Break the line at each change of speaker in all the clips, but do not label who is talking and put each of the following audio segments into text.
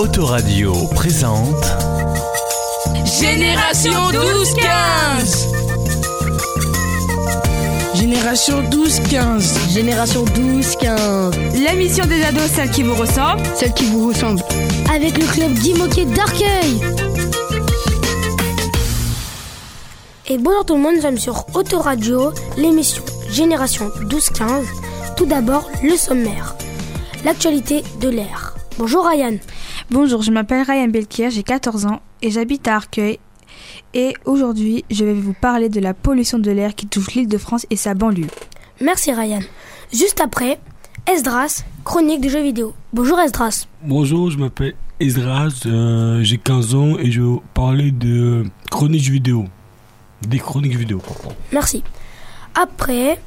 Autoradio présente
Génération 12-15
Génération 12-15.
Génération 12-15.
L'émission des ados, celle qui vous ressemble
Celle qui vous ressemble.
Avec le club Guy d'Arcueil. Et bonjour tout le monde, nous sommes sur Autoradio, l'émission Génération 12-15. Tout d'abord, le sommaire. L'actualité de l'air. Bonjour Ryan.
Bonjour, je m'appelle Ryan Belkier, j'ai 14 ans et j'habite à Arcueil. Et aujourd'hui, je vais vous parler de la pollution de l'air qui touche l'île de France et sa banlieue.
Merci Ryan. Juste après, Esdras, chronique de jeux vidéo. Bonjour Esdras.
Bonjour, je m'appelle Esdras, euh, j'ai 15 ans et je vais vous parler de chroniques vidéo. Des chroniques vidéo, pardon.
Merci. Après,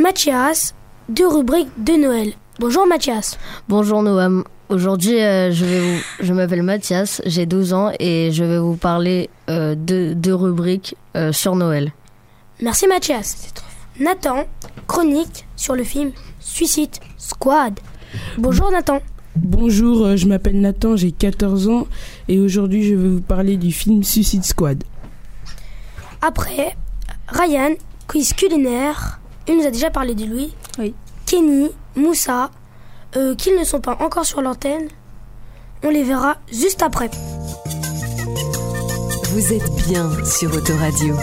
Mathias, deux rubriques de Noël. Bonjour Mathias.
Bonjour Noam. Aujourd'hui, euh, je, vais vous- je m'appelle Mathias, j'ai 12 ans et je vais vous parler euh, de deux rubriques euh, sur Noël.
Merci Mathias. Nathan, chronique sur le film Suicide Squad. Bonjour Nathan.
Bonjour, je m'appelle Nathan, j'ai 14 ans et aujourd'hui je vais vous parler du film Suicide Squad.
Après, Ryan, quiz culinaire. Il nous a déjà parlé de lui.
Oui.
Kenny, Moussa, euh, qu'ils ne sont pas encore sur l'antenne. On les verra juste après.
Vous êtes bien sur Autoradio.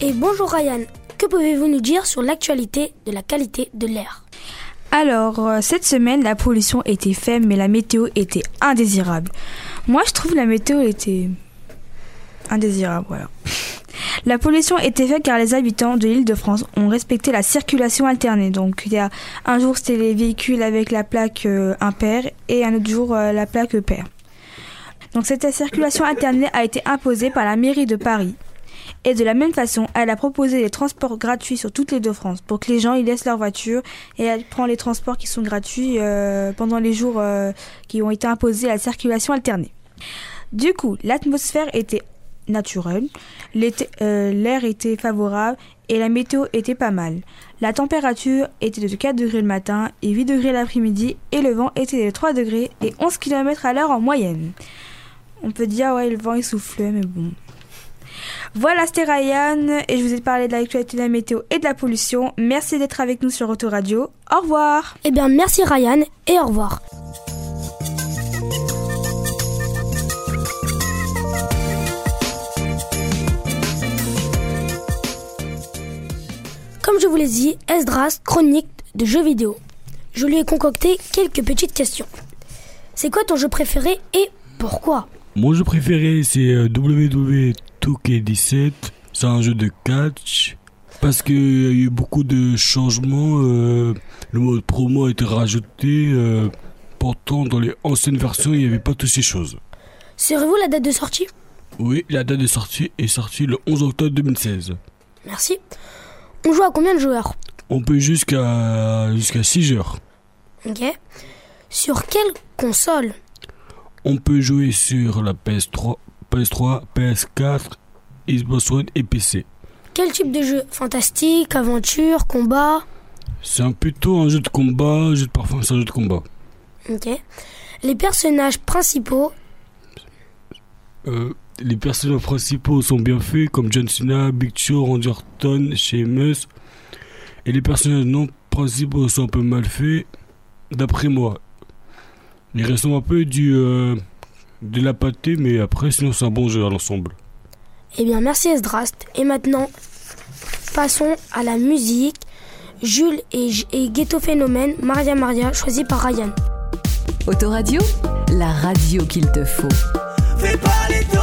Et bonjour Ryan, que pouvez-vous nous dire sur l'actualité de la qualité de l'air?
Alors, euh, cette semaine, la pollution était faible, mais la météo était indésirable. Moi, je trouve la météo était indésirable, voilà. La pollution était faible car les habitants de l'île de France ont respecté la circulation alternée. Donc, il y a un jour, c'était les véhicules avec la plaque euh, impair et un autre jour, euh, la plaque pair. Donc, cette circulation alternée a été imposée par la mairie de Paris. Et de la même façon, elle a proposé les transports gratuits sur toutes les deux France pour que les gens ils laissent leur voiture et elle prend les transports qui sont gratuits euh, pendant les jours qui ont été imposés à la circulation alternée. Du coup, l'atmosphère était naturelle, l'été- euh, l'air était favorable et la météo était pas mal. La température était de 4 degrés le matin et 8 degrés l'après-midi et le vent était de 3 degrés et 11 km à l'heure en moyenne. On peut dire ouais le vent il soufflait mais bon. Voilà, c'était Ryan et je vous ai parlé de l'actualité de la météo et de la pollution. Merci d'être avec nous sur Autoradio. Au revoir
Eh bien merci Ryan et au revoir. Comme je vous l'ai dit, Esdras, chronique de jeux vidéo. Je lui ai concocté quelques petites questions. C'est quoi ton jeu préféré et pourquoi?
Mon jeu préféré c'est euh, WWE 2K17. C'est un jeu de catch. Parce qu'il y a eu beaucoup de changements. euh, le mode promo a été rajouté. euh, pourtant, dans les anciennes versions, il n'y avait pas toutes ces choses.
Serez-vous la date de sortie?
Oui, la date de sortie est sortie le 11 octobre 2016.
Merci. On joue à combien de joueurs?
On peut jusqu'à jusqu'à 6 heures.
Ok. Sur quelle console?
On peut jouer sur la PS3, PS3, PS4, Xbox One et PC.
Quel type de jeu? Fantastique, aventure, combat?
C'est un plutôt un jeu de combat, jeu de parfum, c'est un jeu de combat.
Ok. Les personnages principaux,
Euh, les personnages principaux sont bien faits, comme John Cena, Big Show, Randy Orton, Sheamus. Et les personnages non principaux sont un peu mal faits, d'après moi. Ils ressemblent un peu du euh, de la pâtée, mais après, sinon c'est un bon jeu à l'ensemble.
eh bien merci Esdrast. Et maintenant, passons à la musique. Jules et, et Ghetto Phénomène, Maria Maria, choisi par Ryan.
Autoradio, la radio qu'il te faut.
Fais pas l'étonner.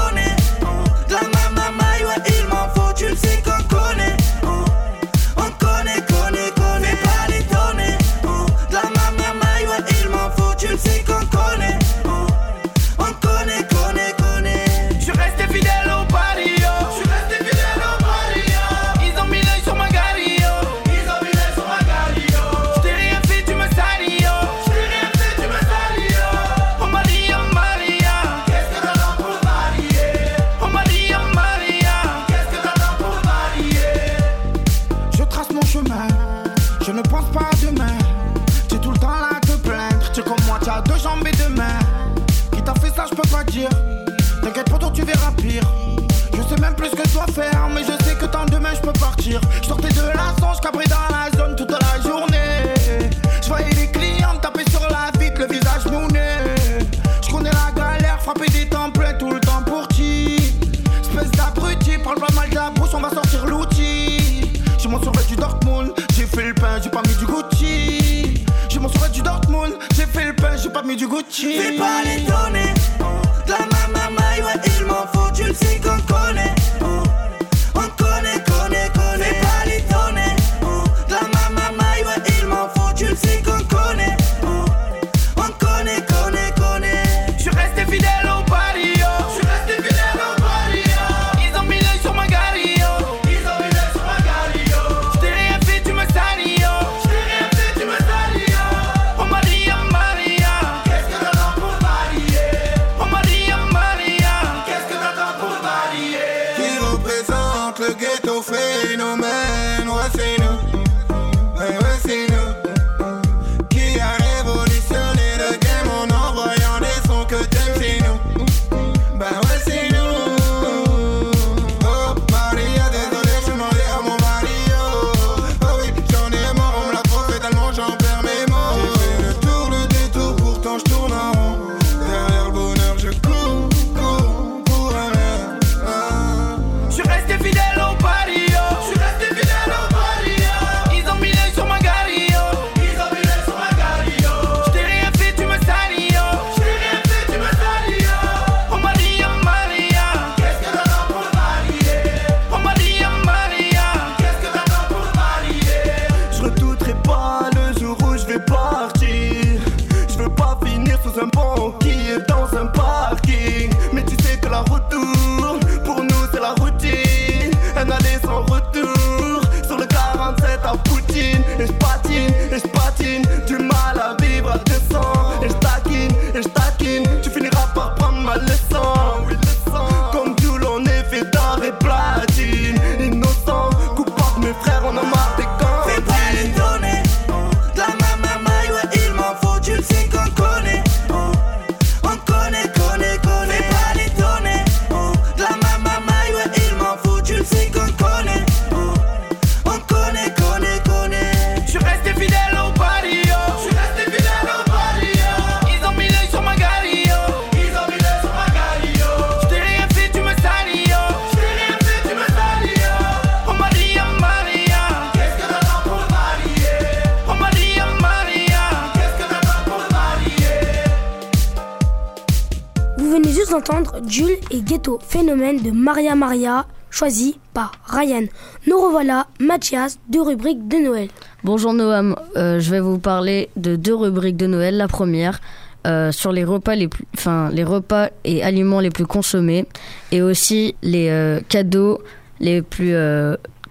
Venez d'entendre Jules et Ghetto, phénomène de Maria Maria, choisi par Ryan. Nous revoilà, Mathias, deux rubriques de Noël.
Bonjour Noam, Euh, je vais vous parler de deux rubriques de Noël. La première euh, sur les repas les plus, les repas et aliments les plus consommés, et aussi les euh, cadeaux les plus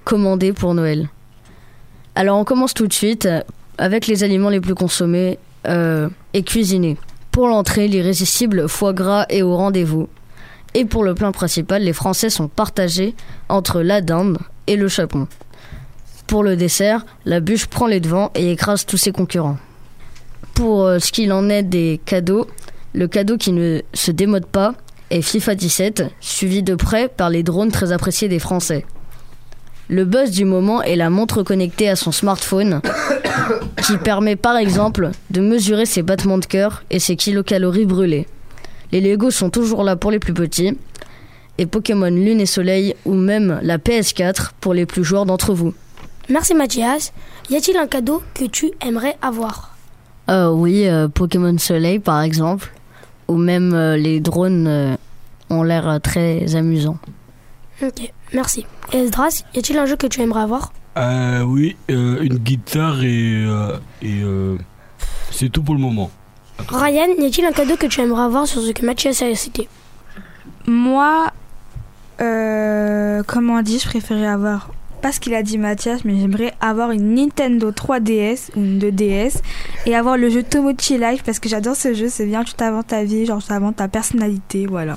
commandés pour Noël. Alors on commence tout de suite avec les aliments les plus consommés et cuisinés. Pour l'entrée, l'irrésistible foie gras est au rendez-vous. Et pour le plat principal, les Français sont partagés entre la dinde et le chapon. Pour le dessert, la bûche prend les devants et écrase tous ses concurrents. Pour euh, ce qu'il en est des cadeaux, le cadeau qui ne se démode pas est FIFA 17, suivi de près par les drones très appréciés des Français. Le buzz du moment est la montre connectée à son smartphone, qui permet par exemple de mesurer ses battements de cœur et ses kilocalories brûlées. Les Lego sont toujours là pour les plus petits, et Pokémon Lune et Soleil ou même la PS4 pour les plus joueurs d'entre vous.
Merci Mathias. Y a-t-il un cadeau que tu aimerais avoir?
Euh, oui, euh, Pokémon Soleil par exemple, ou même euh, les drones euh, ont l'air très amusants.
Ok, merci. Et Esdras, y a-t-il un jeu que tu aimerais avoir?
Euh, oui, euh, une guitare et, euh, et euh, c'est tout pour le moment.
Ryan, y a-t-il un cadeau que tu aimerais avoir sur ce que Mathias a cité?
Moi, euh, comment on dit, je préférais avoir, pas ce qu'il a dit Mathias, mais j'aimerais avoir une Nintendo 3DS ou une 2DS et avoir le jeu Tomochi Life parce que j'adore ce jeu, c'est bien, tu t'inventes ta vie, genre tu t'inventes ta personnalité, voilà.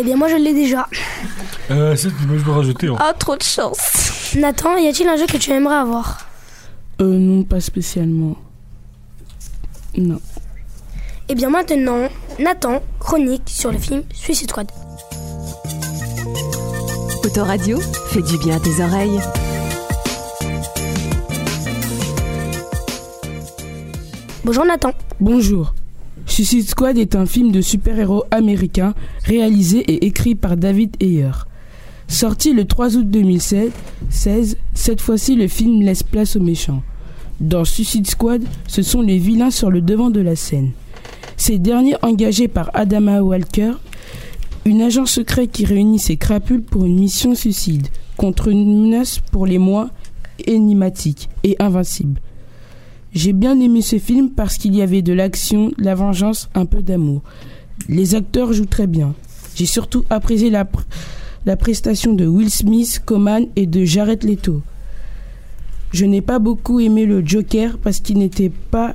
Eh bien moi je l'ai déjà.
Euh, c'est moi je peux rajouter. hein.
Oh, trop de chance
Nathan, y a-t-il un jeu que tu aimerais avoir?
Euh, non, pas spécialement. Non.
Eh bien maintenant, Nathan, chronique sur le film Suicide Squad.
Autoradio, fait du bien à tes oreilles.
Bonjour Nathan.
Bonjour. Suicide Squad est un film de super-héros américain réalisé et écrit par David Ayer. Sorti le 3 août 2016, cette fois-ci le film laisse place aux méchants. Dans Suicide Squad, ce sont les vilains sur le devant de la scène. Ces derniers engagés par Adama Walker, une agent secret qui réunit ses crapules pour une mission suicide contre une menace pour les mois énigmatique et invincible. J'ai bien aimé ce film parce qu'il y avait de l'action, de la vengeance, un peu d'amour. Les acteurs jouent très bien. J'ai surtout apprécié la, la prestation de Will Smith, Coman et de Jared Leto. Je n'ai pas beaucoup aimé le Joker parce qu'il n'était pas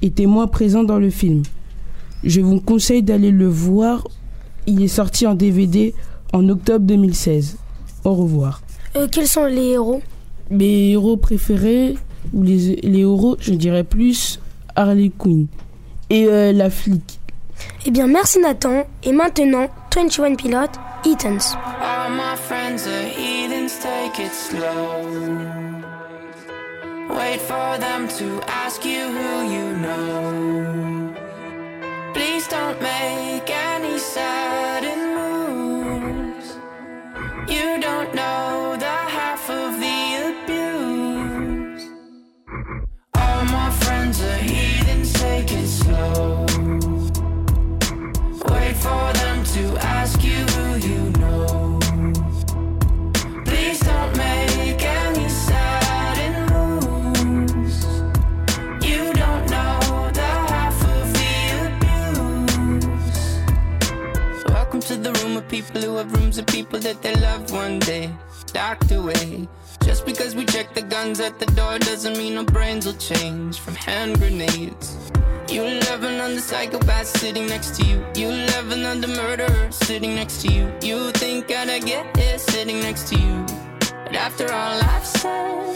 était moins présent dans le film. Je vous conseille d'aller le voir. Il est sorti en DVD en octobre 2016. Au revoir.
Euh, quels sont les héros?
Mes héros préférés ou les, les héros, je dirais plus Harley Quinn et euh, la flic.
Eh bien, merci Nathan. Et maintenant, 21 Pilot, Eatons.
All my friends are heathens, take it slow. Wait for them to ask you who you know. Please don't make any sudden moves. You don't know people who have rooms of people that they love one day. Away. Just because we check the guns at the door doesn't mean our brains will change from hand grenades. You on the psychopath sitting next to you. You on the murderer sitting next to you. You think I'd get here sitting next to you. But after all I've said,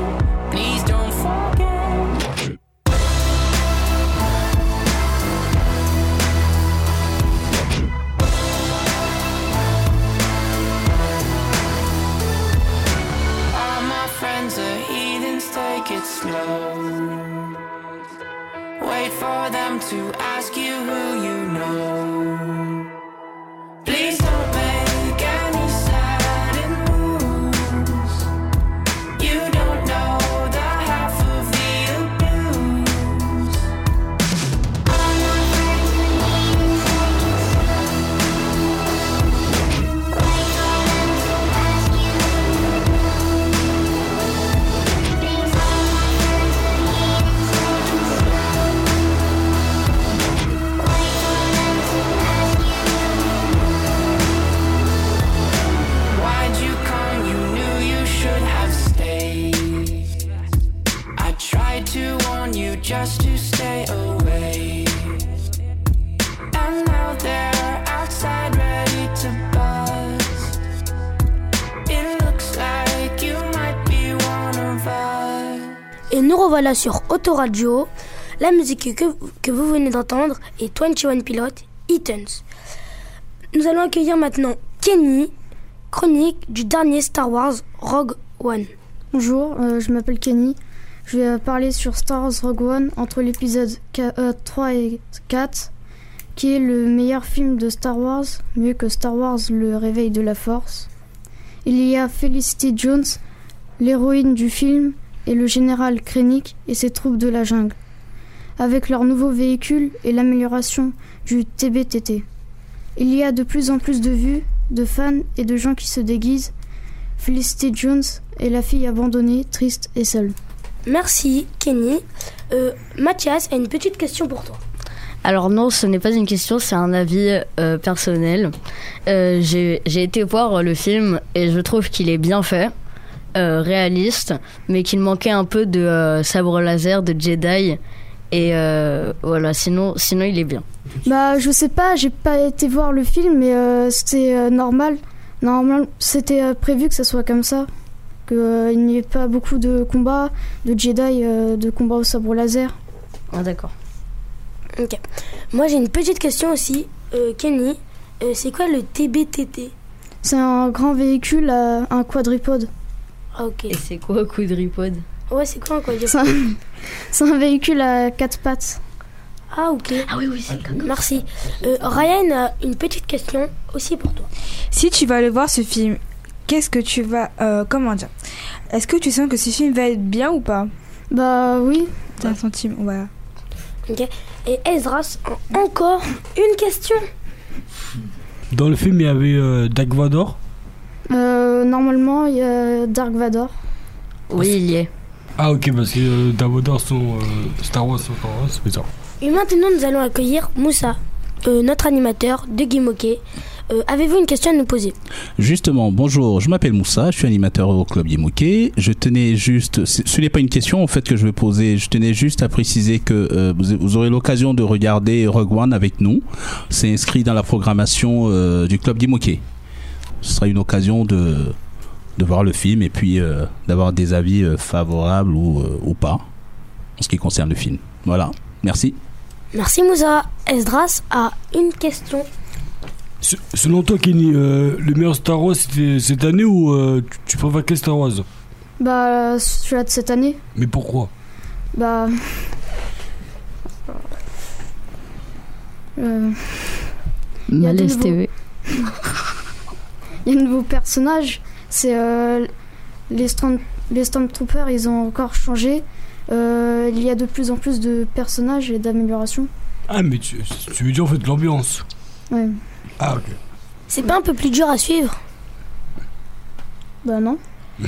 Wait for them to ask you who
Revoilà sur Autoradio. La musique que, que vous venez d'entendre est 21 Pilot, Eatons. Nous allons accueillir maintenant Kenny, chronique du dernier Star Wars Rogue One.
Bonjour, euh, je m'appelle Kenny. Je vais parler sur Star Wars Rogue One entre l'épisode Qu- euh, 3 et 4, qui est le meilleur film de Star Wars, mieux que Star Wars Le Réveil de la Force. Il y a Felicity Jones, l'héroïne du film, et le général Krennic et ses troupes de la jungle. avec leur nouveau véhicule et l'amélioration du TBTT. Il y a de plus en plus de vues, de fans et de gens qui se déguisent. Felicity Jones est la fille abandonnée, triste et seule.
Merci, Kenny. Euh, Mathias a une petite question pour toi.
Alors non, ce n'est pas une question, c'est un avis euh, personnel. Euh, J'ai j'ai été voir le film et je trouve qu'il est bien fait, euh, réaliste, mais qu'il manquait un peu de euh, sabre laser, de Jedi. Et euh, voilà, sinon, sinon il est bien.
Bah, je sais pas, j'ai pas été voir le film, mais euh, c'était euh, normal. Normal, c'était euh, prévu que ça soit comme ça. Qu'il n'y ait pas beaucoup de combats, de Jedi, euh, de combats au sabre laser.
Ah d'accord.
Ok. Moi, j'ai une petite question aussi. Euh, Kenny, euh, c'est quoi le TBTT
C'est un grand véhicule, euh, un quadripode.
Ah, ok.
Et c'est quoi quadripode
Ouais, c'est quoi un quadripode
C'est un, c'est un véhicule à quatre pattes.
Ah, ok.
Ah oui, oui, c'est
Merci. Euh, Ryan a une petite question aussi pour toi.
Si tu vas aller voir ce film, qu'est-ce que tu vas. euh, comment dire? Est-ce que tu sens que ce film va être bien ou pas?
Bah oui.
T'as un sentiment, voilà.
Ok. Et Ezras a encore une question.
Dans le film, il y avait euh, Dark Vador.
Euh, normalement, il y a Dark Vador.
Oui, il y est.
Ah, ok, parce que euh, Dark Vador sont euh, Star Wars, sont Star Wars, c'est bizarre.
Et maintenant, nous allons accueillir Moussa, euh, notre animateur de Guimauquet. Euh, Avez-vous une question à nous poser?
Justement, bonjour, je m'appelle Moussa, je suis animateur au club Yemoké. Je tenais juste, ce n'est pas une question en fait que je vais poser, je tenais juste à préciser que euh, vous, vous aurez l'occasion de regarder Rogue One avec nous. C'est inscrit dans la programmation euh, du club Yemoké. Ce sera une occasion de, de voir le film et puis euh, d'avoir des avis euh, favorables ou, euh, ou pas en ce qui concerne le film. Voilà, merci.
Merci Moussa. Esdras a une question.
Se- Selon toi, Kenny, euh, le meilleur Star Wars c'était cette année ou euh, tu, tu préfères quel Star Wars?
Bah, celui-là de cette année.
Mais pourquoi?
Bah. Euh, Il y a de
Malaise TV.
Il y a de nouveaux personnages. C'est euh, les, Storm- les Stormtroopers, ils ont encore changé. Euh, il y a de plus en plus de personnages et d'améliorations.
Ah, mais tu, tu veux dire en fait l'ambiance
Ouais.
Ah, ok.
C'est pas un peu plus dur à suivre?
Bah non.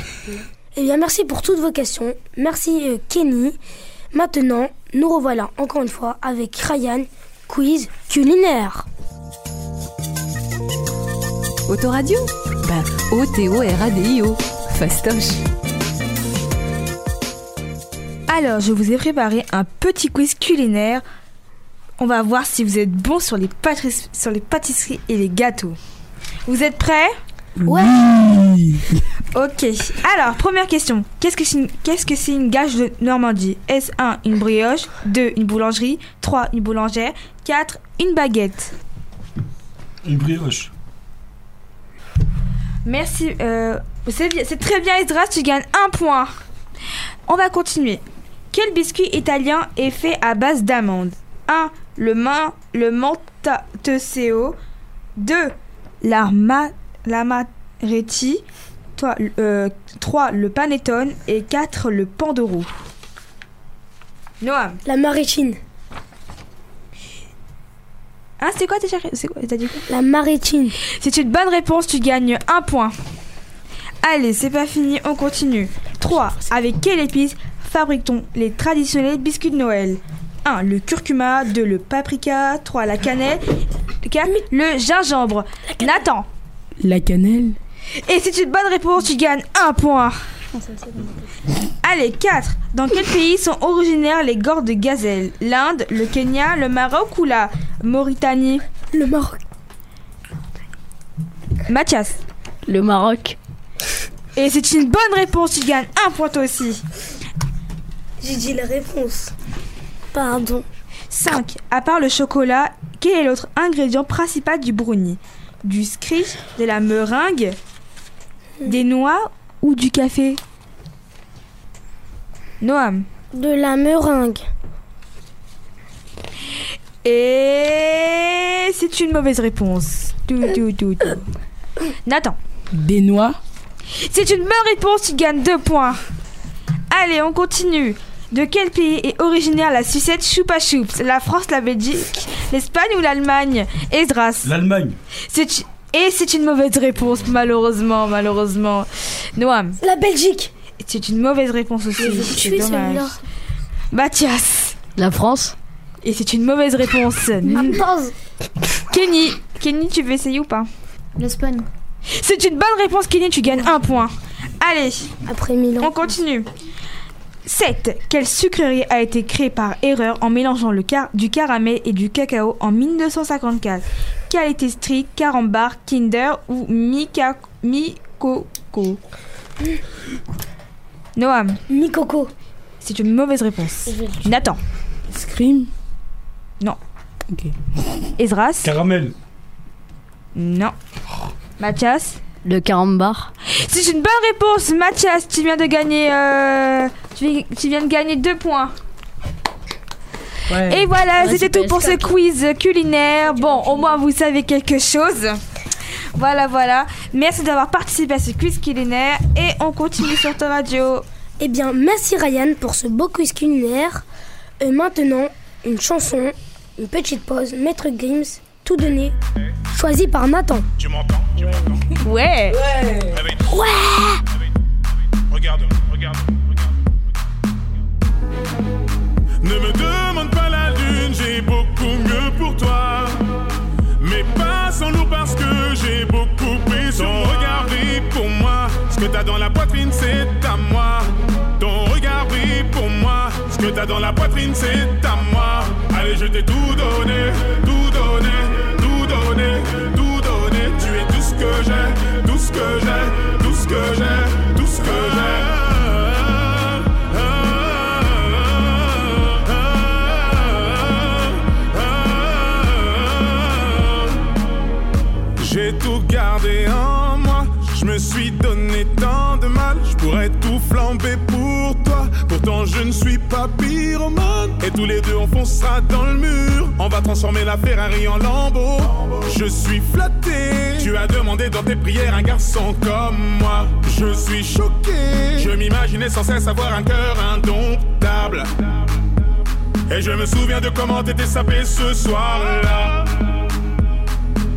Eh bien, merci pour toutes vos questions. Merci euh, Kenny. Maintenant, nous revoilà encore une fois avec Ryan, quiz culinaire.
Autoradio Ben, O-T-O-R-A-D-I-O. Fastoche.
Alors, je vous ai préparé un petit quiz culinaire. On va voir si vous êtes bon sur les, pâtisseries- sur les pâtisseries et les gâteaux. Vous êtes prêts?
Ouais.
Ok. Alors, première question. Qu'est-ce que c'est une, qu'est-ce que c'est une gage de Normandie? Est-ce 1 une brioche? 2 une boulangerie? 3 une boulangère? 4 une baguette?
Une brioche.
Merci. euh, c'est, très bien, Esdras, tu gagnes un point. On va continuer. Quel biscuit italien est fait à base d'amandes? 1. Le, man, le Montateseo. 2. L'arma, l'amaretti. 3. le panettone. Et 4. Le pandoro. Noam.
La maritime.
Ah, c'est quoi déjà? C'est quoi, T'as dit quoi?
La maritime.
C'est une bonne réponse, tu gagnes un point. Allez, c'est pas fini, on continue. 3. Avec quelle épice fabrique-t-on les traditionnels biscuits de Noël? 1. Le curcuma. 2. Le paprika. 3. La cannelle. 4. Le gingembre. Nathan.
La cannelle
Et c'est une bonne réponse, tu gagnes un point. Allez, 4. Dans quel pays sont originaires les gordes de gazelle? L'Inde, le Kenya, le Maroc ou la Mauritanie
Le Maroc.
Mathias.
Le Maroc.
Et c'est une bonne réponse, tu gagnes un point toi aussi.
J'ai dit la réponse. Pardon.
5. À part le chocolat, quel est l'autre ingrédient principal du brownie? Du scritch, de la meringue, des noix ou du café? Noam.
De la meringue.
Et c'est une mauvaise réponse. Tout, tout, tout, tout. Nathan.
Noix
C'est une bonne réponse, tu gagnes deux points. Allez, on continue. De quel pays est originaire la sucette Choupa Choups La France, la Belgique, l'Espagne ou l'Allemagne? Esdras
L'Allemagne.
C'est- Et c'est une mauvaise réponse, malheureusement, malheureusement. Noam.
La Belgique.
C'est une mauvaise réponse aussi. C'est dommage. Mathias.
La France.
Et c'est une mauvaise réponse. Kenny. Kenny, tu veux essayer ou pas?
L'Espagne.
C'est une bonne réponse, Kenny, tu gagnes un point. Allez.
Après Milan.
On continue. 7. Quelle sucrerie a été créée par erreur en mélangeant le car du caramel et du cacao en 1954 Qualité strict, carambar, Kinder ou Mika Mikoko? Noam.
Mikoko.
C'est une mauvaise réponse. Nathan.
Scream
Non.
Ok.
Ezras.
Caramel.
Non. Mathias.
Le carambar.
C'est une bonne réponse, Mathias. Tu viens de gagner. euh, tu, viens, tu viens de gagner deux points. Et voilà,
Ouais,
c'était tout pour ce
PS4.
quiz culinaire. Bon, au moins vous savez quelque chose. Voilà, voilà. Merci d'avoir participé à ce quiz culinaire et on continue sur ta radio.
Eh bien, merci Ryan pour ce beau quiz culinaire. Et maintenant, une chanson, une petite pause, Maître Games, tout donné, choisi par Nathan.
Tu m'entends Tu m'entends
Ouais.
Ouais.
Regarde, regarde. Ne me demande pas la lune, j'ai beaucoup mieux pour toi. Mais pas sans nous parce que j'ai beaucoup pris sur Ton regard pour moi. Ce que t'as dans la poitrine, c'est à moi. Ton regard brille pour moi. Ce que t'as dans la poitrine, c'est à moi. Je t'ai tout donné, tout donné, tout donné, tout donné. Tu es tout ce que j'ai, tout ce que j'ai, tout ce que j'ai, tout ce que j'ai. J'ai tout gardé en moi. Je me suis donné tant de mal. Je pourrais tout flamber pour toi. Pourtant, je ne suis pas. Et tous les deux, on foncera dans le mur. On va transformer la Ferrari en lambeau. Je suis flatté. Tu as demandé dans tes prières un garçon comme moi. Je suis choqué. Je m'imaginais sans cesse avoir un cœur indomptable. Et je me souviens de comment t'étais sapé ce soir-là.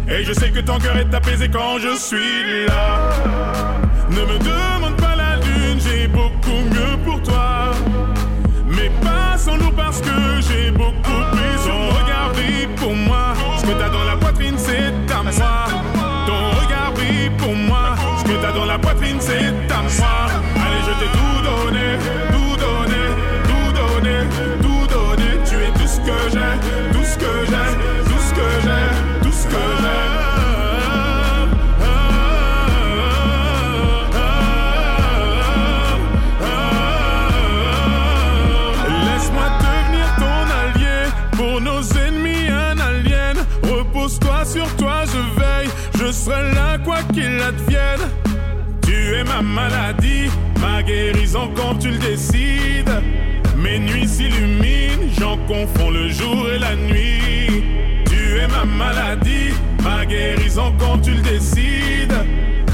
Et je sais que ton cœur est apaisé quand je suis là. Ne me demande tu le décides. Mes nuits s'illuminent, j'en confonds le jour et la nuit. Tu es ma maladie, ma guérison quand tu le décides.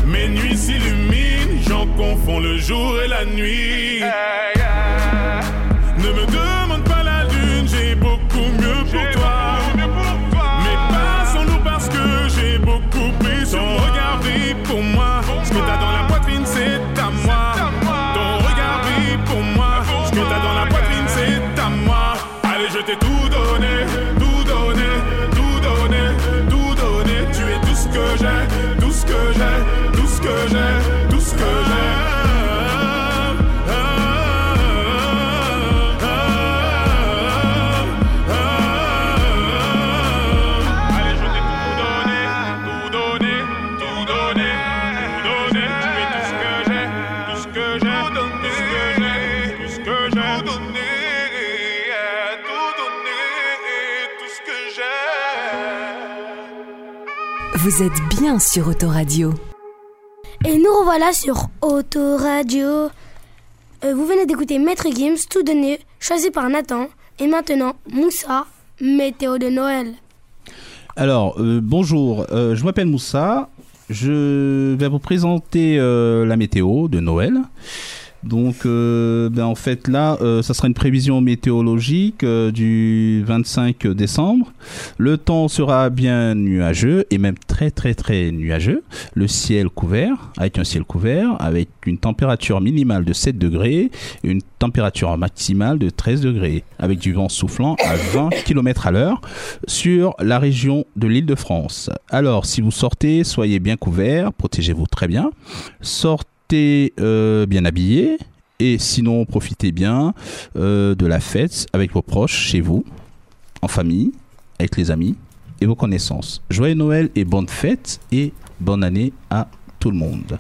Mes nuits s'illuminent, j'en confonds le jour et la nuit.
Vous êtes bien sur Autoradio.
Et nous revoilà sur Autoradio. Euh, vous venez d'écouter Maître Gims, tout donné, choisi par Nathan. Et maintenant, Moussa, météo de Noël.
Alors, euh, bonjour, euh, je m'appelle Moussa. Je vais vous présenter euh, la météo de Noël. Donc, euh, ben, en fait, là, euh, ça sera une prévision météorologique euh, du 25 décembre. Le temps sera bien nuageux et même très, très, très nuageux. Le ciel couvert, avec un ciel couvert, avec une température minimale de 7 degrés et une température maximale de 13 degrés, avec du vent soufflant à 20 km à l'heure sur la région de l'île de France. Alors, si vous sortez, soyez bien couverts, protégez-vous très bien. Sortez euh, bien habillé et sinon profitez bien euh, de la fête avec vos proches, chez vous, en famille, avec les amis et vos connaissances. Joyeux Noël et bonne fête et bonne année à tout le monde.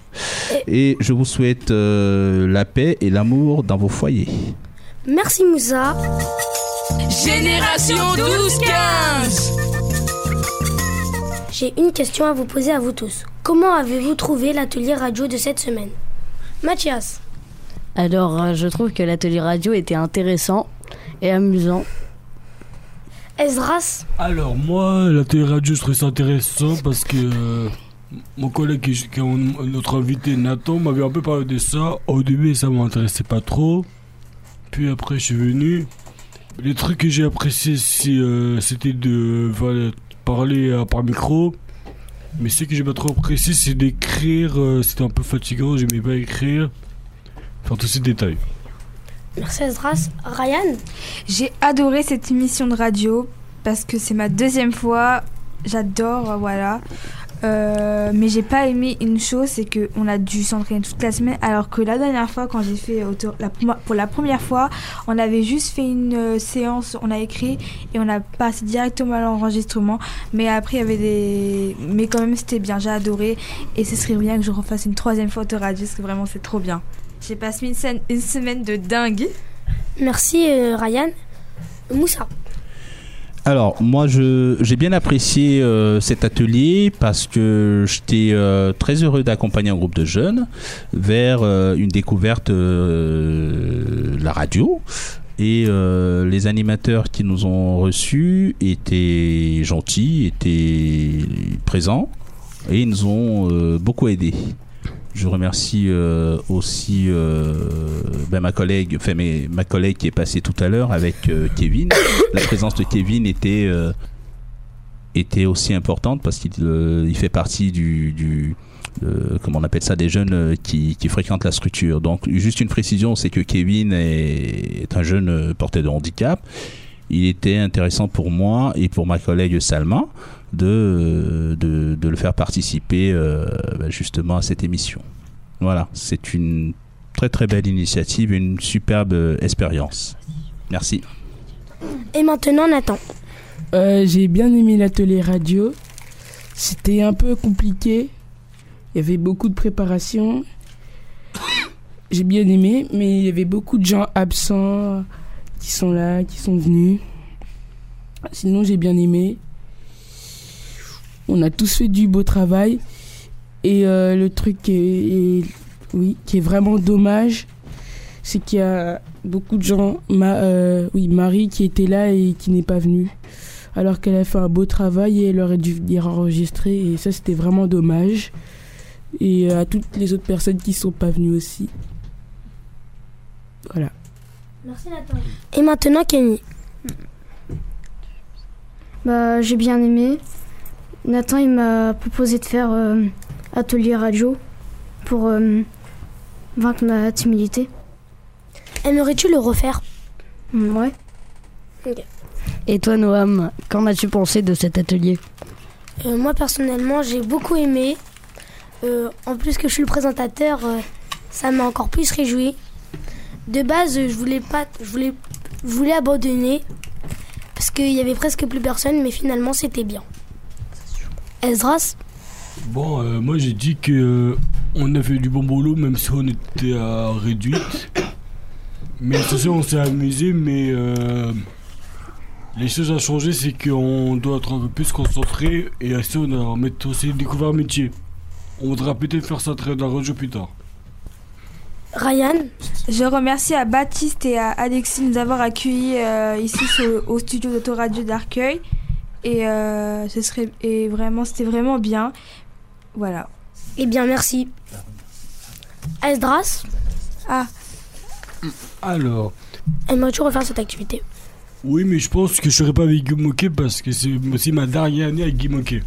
Et je vous souhaite euh, la paix et l'amour dans vos foyers.
Merci Moussa.
Génération 12-15
J'ai une question à vous poser à vous tous. Comment avez-vous trouvé l'atelier radio de cette semaine? Mathias
Alors, euh, je trouve que l'atelier radio était intéressant et amusant.
Esdras
Alors moi, la télé radio, je trouve ça intéressant parce que euh, mon collègue, qui, qui notre invité Nathan, m'avait un peu parlé de ça. Au début, ça m'intéressait pas trop. Puis après, je suis venu. Les trucs que j'ai appréciés, euh, c'était de voilà, parler euh, par micro. Mais ce que j'ai pas trop apprécié, c'est d'écrire. euh, c'était un peu fatigant, j'aimais pas écrire. Faire tous ces détails.
Merci Esdras. Ryan?
J'ai adoré cette émission de radio parce que c'est ma deuxième fois. J'adore, euh, voilà. Euh, mais j'ai pas aimé une chose, c'est qu'on a dû s'entraîner toute la semaine, alors que la dernière fois, quand j'ai fait auto- la, pour la première fois, on avait juste fait une euh, séance, on a écrit et on a passé directement à l'enregistrement. Mais après, il y avait des. Mais quand même, c'était bien, j'ai adoré. Et ce serait bien que je refasse une troisième fois auto radio, parce que vraiment, c'est trop bien. J'ai passé une semaine de dingue.
Merci euh, Ryan. Moussa
Alors, moi, j'ai bien apprécié euh, cet atelier parce que j'étais euh, très heureux d'accompagner un groupe de jeunes vers euh, une découverte de la radio. Et les animateurs qui nous ont reçus étaient gentils, étaient présents et ils nous ont beaucoup aidés. Je remercie euh, aussi euh, ben, ma collègue, enfin, ma collègue qui est passée tout à l'heure avec euh, Kevin. La présence de Kevin était euh, était aussi importante parce qu'il il fait partie du, du euh, comment on appelle ça des jeunes qui, qui fréquentent la structure. Donc juste une précision, c'est que Kevin est, est un jeune porteur de handicap. Il était intéressant pour moi et pour ma collègue Salma de, de, de le faire participer euh, ben, justement à cette émission. Voilà, c'est une très très belle initiative, une superbe euh, expérience. Merci.
Et maintenant Nathan.
Euh, j'ai bien aimé l'atelier radio. C'était un peu compliqué. Il y avait beaucoup de préparation. J'ai bien aimé, mais il y avait beaucoup de gens absents qui sont là, qui sont venus. Sinon, j'ai bien aimé. On a tous fait du beau travail. Et euh, le truc qui est, est- oui, qui est vraiment dommage, c'est qu'il y a beaucoup de gens, ma, euh, oui, Marie qui était là et qui n'est pas venue alors qu'elle a fait un beau travail et elle aurait dû venir enregistrer et ça c'était vraiment dommage et euh, à toutes les autres personnes qui sont pas venues aussi voilà
Merci Nathan. Et maintenant Kenny.
Bah, j'ai bien aimé. Nathan, il m'a proposé de faire euh, atelier radio pour euh, vaincre ma timidité.
Aimerais-tu le refaire?
Mm, Ouais.
Et toi, Noam, qu'en as-tu pensé de cet atelier?
Euh, moi personnellement, j'ai beaucoup aimé. Euh, en plus que je suis le présentateur, euh, ça m'a encore plus réjoui. De base, euh, je voulais pas, je voulais, je voulais abandonner parce qu'il y avait presque plus personne, mais finalement c'était bien. Esdras,
Bon, euh, moi j'ai dit que euh, on a fait du bon boulot, même si on était à réduite. Mais attention, on s'est amusé, mais euh, les choses à changer, c'est qu'on doit être un peu plus concentré et ainsi on a mettre aussi découvert un métier. On voudra peut-être faire ça très de la radio plus tard.
Ryan.
Je remercie à Baptiste et à Alexis de nous avoir accueillis euh, ici sur- au studio d'Autoradio d'Arcueil. Et, euh, ce serait, et vraiment, c'était vraiment bien. Voilà.
Eh bien, merci. Esdras
Ah,
Alors,
Aimerais-tu refaire cette activité?
Oui, mais je pense que je serai pas avec Guy Moquet parce que c'est aussi ma dernière année avec Guy Moquet.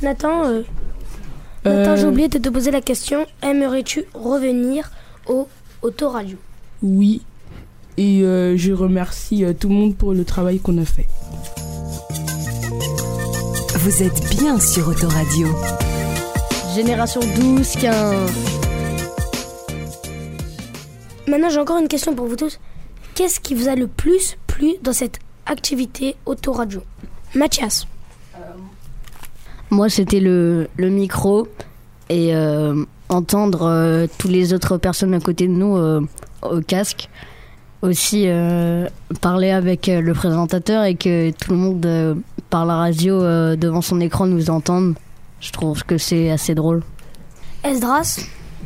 Nathan, euh, Nathan,
Euh,
j'ai oublié de te poser la question. Aimerais-tu revenir au autoradio?
Oui. Et euh, je remercie euh, tout le monde pour le travail qu'on a fait.
Vous êtes bien sur Autoradio.
Génération 12-15.
Maintenant, j'ai encore une question pour vous tous. Qu'est-ce qui vous a le plus plu dans cette activité autoradio? Mathias,
Moi, c'était le, le micro et euh, entendre euh, toutes les autres personnes à côté de nous euh, au casque. Aussi euh, parler avec euh, le présentateur et que tout le monde euh, par la radio euh, devant son écran nous entende. Je trouve que c'est assez drôle.
Esdras,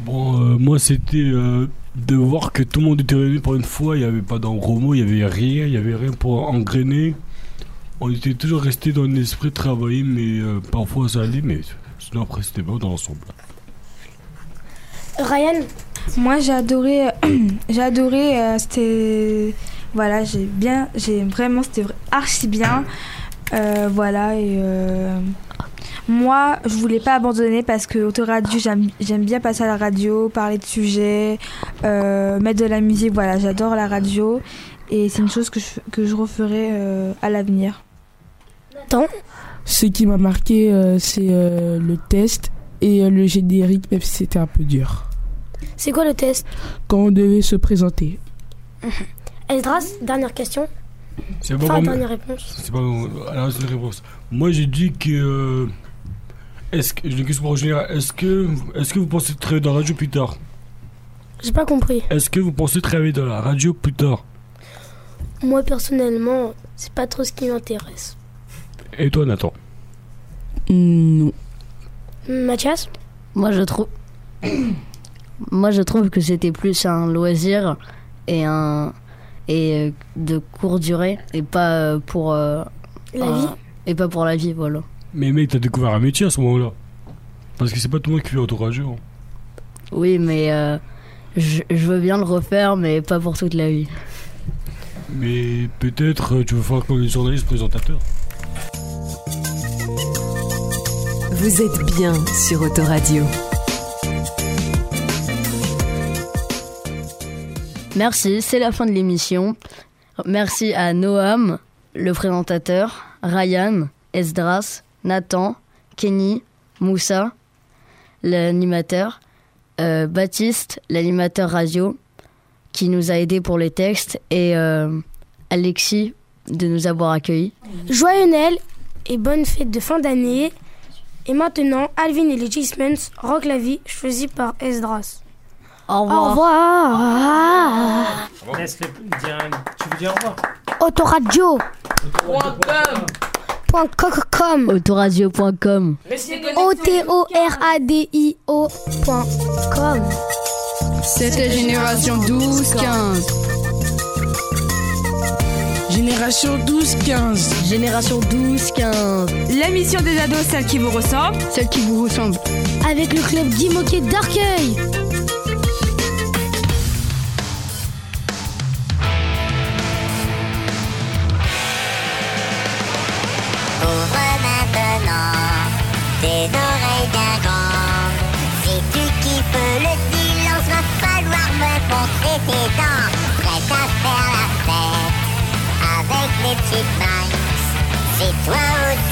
Bon, euh, moi, c'était euh, de voir que tout le monde était réuni pour une fois. Il n'y avait pas mots, il n'y avait rien, il n'y avait rien pour engrainer. On était toujours resté dans l'esprit de travailler, mais euh, parfois ça allait, mais sinon après c'était bon dans l'ensemble.
Ryan,
Moi, j'ai adoré. j'ai adoré. euh, c'était. Voilà, j'ai bien. J'ai vraiment. C'était archi bien. Euh, voilà, et. euh, moi, je voulais pas abandonner parce que autoradio, j'aime j'aime bien passer à la radio, parler de sujets, euh, mettre de la musique. Voilà, j'adore la radio et c'est une chose que je, que je referai euh, à l'avenir.
Nathan,
Ce qui m'a marqué, euh, c'est euh, le test et euh, le générique, même si c'était un peu dur.
C'est quoi le test
Quand on devait se présenter.
Esdras, dernière question.
C'est pas
Enfin,
vraiment-
dernière réponse.
C'est pas. Alors, c'est une réponse. Moi, j'ai dit que. euh, est-ce que. J'ai une question pour général. Est-ce que, est-ce que vous pensez travailler dans la radio plus tard?
J'ai pas compris.
Est-ce que vous pensez travailler dans la radio plus tard?
Moi, personnellement, c'est pas trop ce qui m'intéresse.
Et toi, Nathan?
Non.
Mathias?
Moi, je trouve. Moi, je trouve que c'était plus un loisir et un et euh, de courte durée et pas euh, pour euh,
La
un-
vie
et pas pour la vie, voilà.
Mais mec, t'as découvert un métier à ce moment-là. Parce que c'est pas tout le monde qui fait autoradio. hein.
Oui, mais euh, je, je veux bien le refaire, mais pas pour toute la vie.
Mais peut-être tu veux faire comme les journalistes présentateurs.
Vous êtes bien sur Autoradio.
Merci, c'est la fin de l'émission. Merci à Noam, le présentateur, Ryan, Esdras, Nathan, Kenny, Moussa, l'animateur, euh, Baptiste, l'animateur radio, qui nous a aidés pour les textes, et euh, Alexis de nous avoir accueillis.
Joyeux Noël et bonne fête de fin d'année. Et maintenant, Alvin et les Gismans, Rock la vie, choisi par Esdras.
Au
Au revoir.
Laisse-le dire un- Tu veux dire au revoir
Autoradio. Point co- com.
Autoradio.com.
O-T-O-R-A-D-I-O. point com.
C'était Génération 12-15.
Génération 12-15.
Génération 12-15.
L'émission des ados, celle qui vous ressemble.
Celle qui vous ressemble.
Avec le club Guy Moquet d'Arcueil.
des oreilles d'avant. Si tu kiffes le silence, va falloir me montrer tes dents. Prête à faire la fête avec les petites mics. C'est toi aussi.